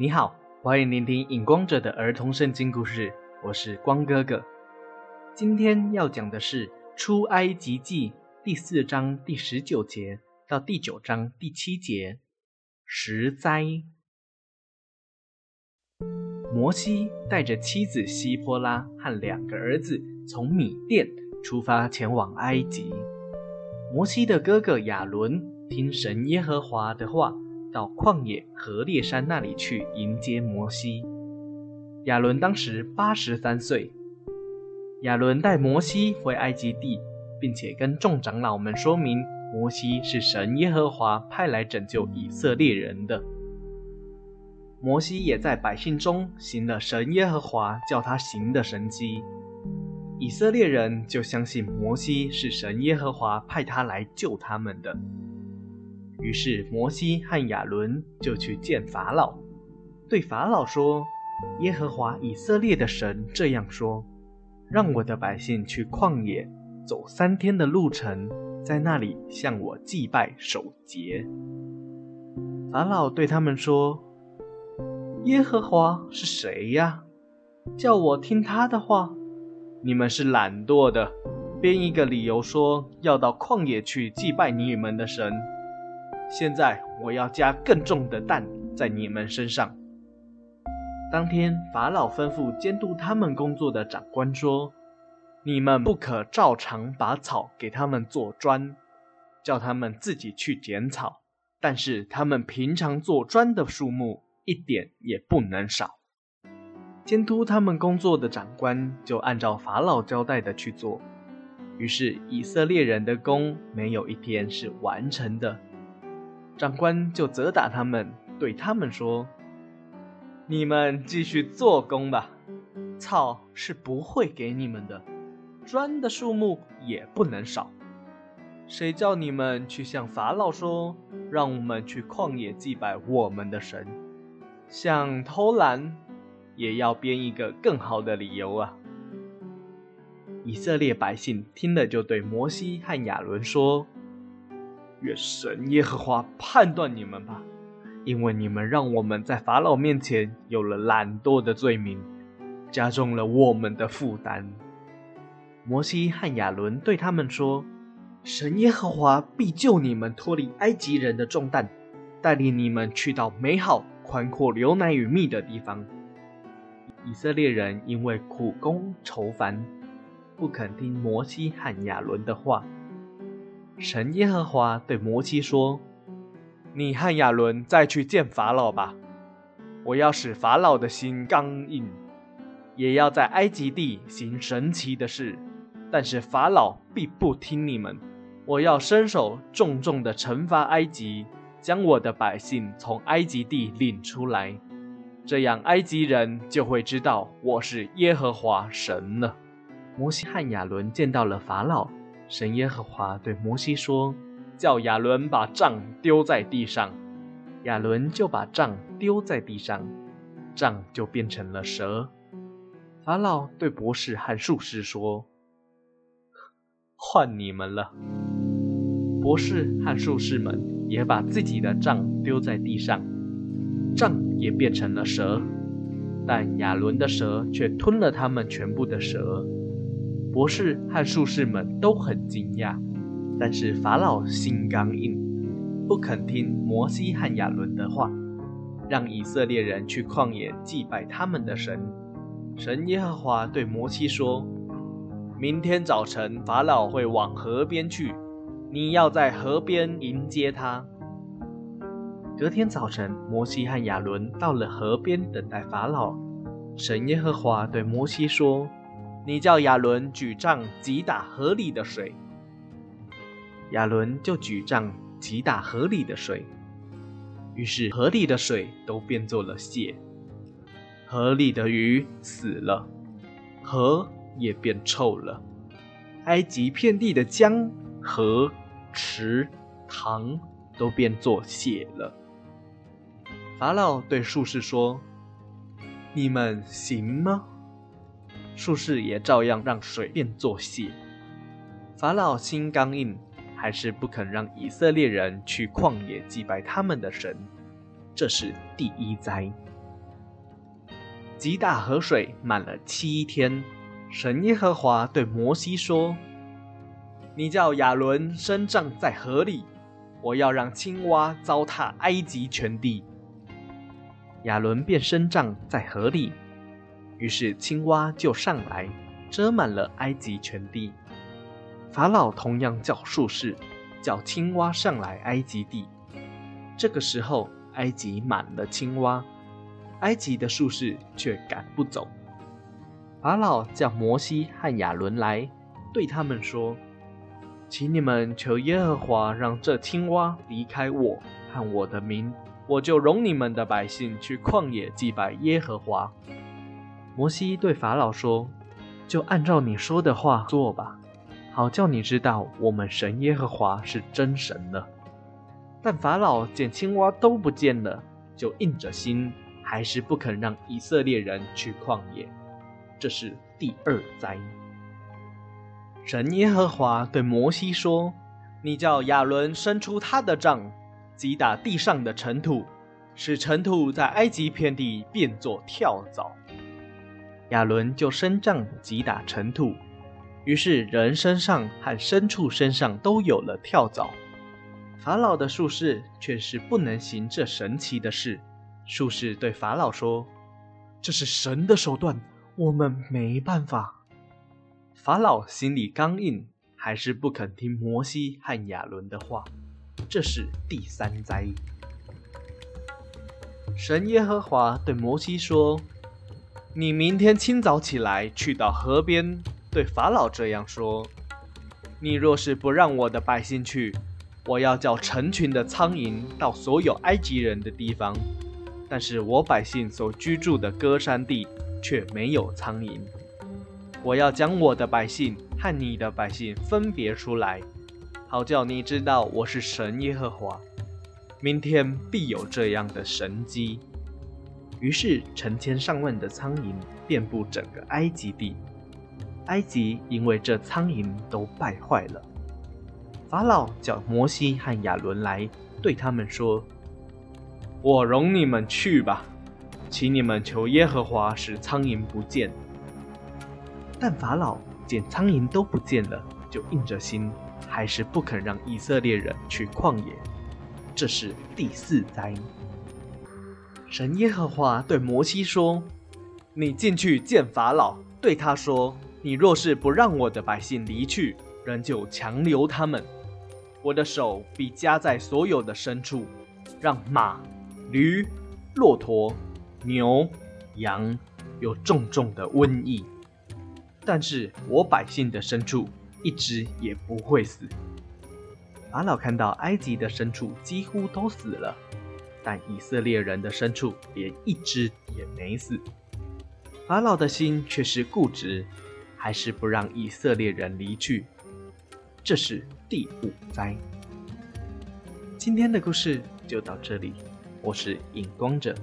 你好，欢迎聆听《影光者》的儿童圣经故事，我是光哥哥。今天要讲的是《出埃及记》第四章第十九节到第九章第七节。十灾。摩西带着妻子希波拉和两个儿子从米甸出发前往埃及。摩西的哥哥亚伦听神耶和华的话，到旷野和烈山那里去迎接摩西。亚伦当时八十三岁。亚伦带摩西回埃及地，并且跟众长老们说明。摩西是神耶和华派来拯救以色列人的。摩西也在百姓中行了神耶和华叫他行的神迹，以色列人就相信摩西是神耶和华派他来救他们的。于是摩西和亚伦就去见法老，对法老说：“耶和华以色列的神这样说：让我的百姓去旷野走三天的路程。”在那里向我祭拜守节。法老对他们说：“耶和华是谁呀？叫我听他的话。你们是懒惰的，编一个理由说要到旷野去祭拜你们的神。现在我要加更重的担在你们身上。”当天，法老吩咐监督他们工作的长官说。你们不可照常把草给他们做砖，叫他们自己去捡草。但是他们平常做砖的数目一点也不能少。监督他们工作的长官就按照法老交代的去做。于是以色列人的工没有一天是完成的。长官就责打他们，对他们说：“你们继续做工吧，草是不会给你们的。”砖的数目也不能少。谁叫你们去向法老说，让我们去旷野祭拜我们的神？想偷懒，也要编一个更好的理由啊！以色列百姓听了，就对摩西和亚伦说：“愿神耶和华判断你们吧，因为你们让我们在法老面前有了懒惰的罪名，加重了我们的负担。”摩西和亚伦对他们说：“神耶和华必救你们脱离埃及人的重担，带领你们去到美好、宽阔、流奶与蜜的地方。”以色列人因为苦功愁烦，不肯听摩西和亚伦的话。神耶和华对摩西说：“你和亚伦再去见法老吧，我要使法老的心刚硬，也要在埃及地行神奇的事。”但是法老必不听你们，我要伸手重重的惩罚埃及，将我的百姓从埃及地领出来，这样埃及人就会知道我是耶和华神了。摩西和亚伦见到了法老，神耶和华对摩西说：“叫亚伦把杖丢在地上。”亚伦就把杖丢在地上，杖就变成了蛇。法老对博士和术士说。换你们了，博士和术士们也把自己的杖丢在地上，杖也变成了蛇，但亚伦的蛇却吞了他们全部的蛇。博士和术士们都很惊讶，但是法老心刚硬，不肯听摩西和亚伦的话，让以色列人去旷野祭拜他们的神。神耶和华对摩西说。明天早晨，法老会往河边去，你要在河边迎接他。隔天早晨，摩西和亚伦到了河边等待法老。神耶和华对摩西说：“你叫亚伦举杖击打河里的水。”亚伦就举杖击打河里的水，于是河里的水都变作了血，河里的鱼死了，河。也变臭了，埃及遍地的江河池塘都变作血了。法老对术士说：“你们行吗？”术士也照样让水变作血。法老心刚硬，还是不肯让以色列人去旷野祭拜他们的神。这是第一灾。极大河水满了七天。神耶和华对摩西说：“你叫亚伦伸杖在河里，我要让青蛙糟蹋埃及全地。”亚伦便伸杖在河里，于是青蛙就上来，遮满了埃及全地。法老同样叫术士，叫青蛙上来埃及地。这个时候，埃及满了青蛙，埃及的术士却赶不走。法老叫摩西和亚伦来，对他们说：“请你们求耶和华让这青蛙离开我和我的民，我就容你们的百姓去旷野祭拜耶和华。”摩西对法老说：“就按照你说的话做吧，好叫你知道我们神耶和华是真神了。”但法老见青蛙都不见了，就硬着心，还是不肯让以色列人去旷野。这是第二灾。神耶和华对摩西说：“你叫亚伦伸出他的杖，击打地上的尘土，使尘土在埃及遍地变作跳蚤。”亚伦就伸杖击打尘土，于是人身上和牲畜身上都有了跳蚤。法老的术士却是不能行这神奇的事。术士对法老说：“这是神的手段。”我们没办法。法老心里刚硬，还是不肯听摩西和亚伦的话。这是第三灾。神耶和华对摩西说：“你明天清早起来，去到河边，对法老这样说：你若是不让我的百姓去，我要叫成群的苍蝇到所有埃及人的地方，但是我百姓所居住的歌山地。”却没有苍蝇。我要将我的百姓和你的百姓分别出来，好叫你知道我是神耶和华。明天必有这样的神迹。于是成千上万的苍蝇遍布整个埃及地，埃及因为这苍蝇都败坏了。法老叫摩西和亚伦来，对他们说：“我容你们去吧。”请你们求耶和华使苍蝇不见。但法老见苍蝇都不见了，就硬着心，还是不肯让以色列人去旷野。这是第四灾。神耶和华对摩西说：“你进去见法老，对他说：你若是不让我的百姓离去，仍旧强留他们，我的手必加在所有的牲畜，让马、驴、骆驼。”牛、羊有重重的瘟疫，但是我百姓的牲畜一只也不会死。法老看到埃及的牲畜几乎都死了，但以色列人的牲畜连一只也没死。法老的心却是固执，还是不让以色列人离去。这是第五灾。今天的故事就到这里，我是影光者。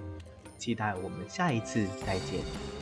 期待我们下一次再见。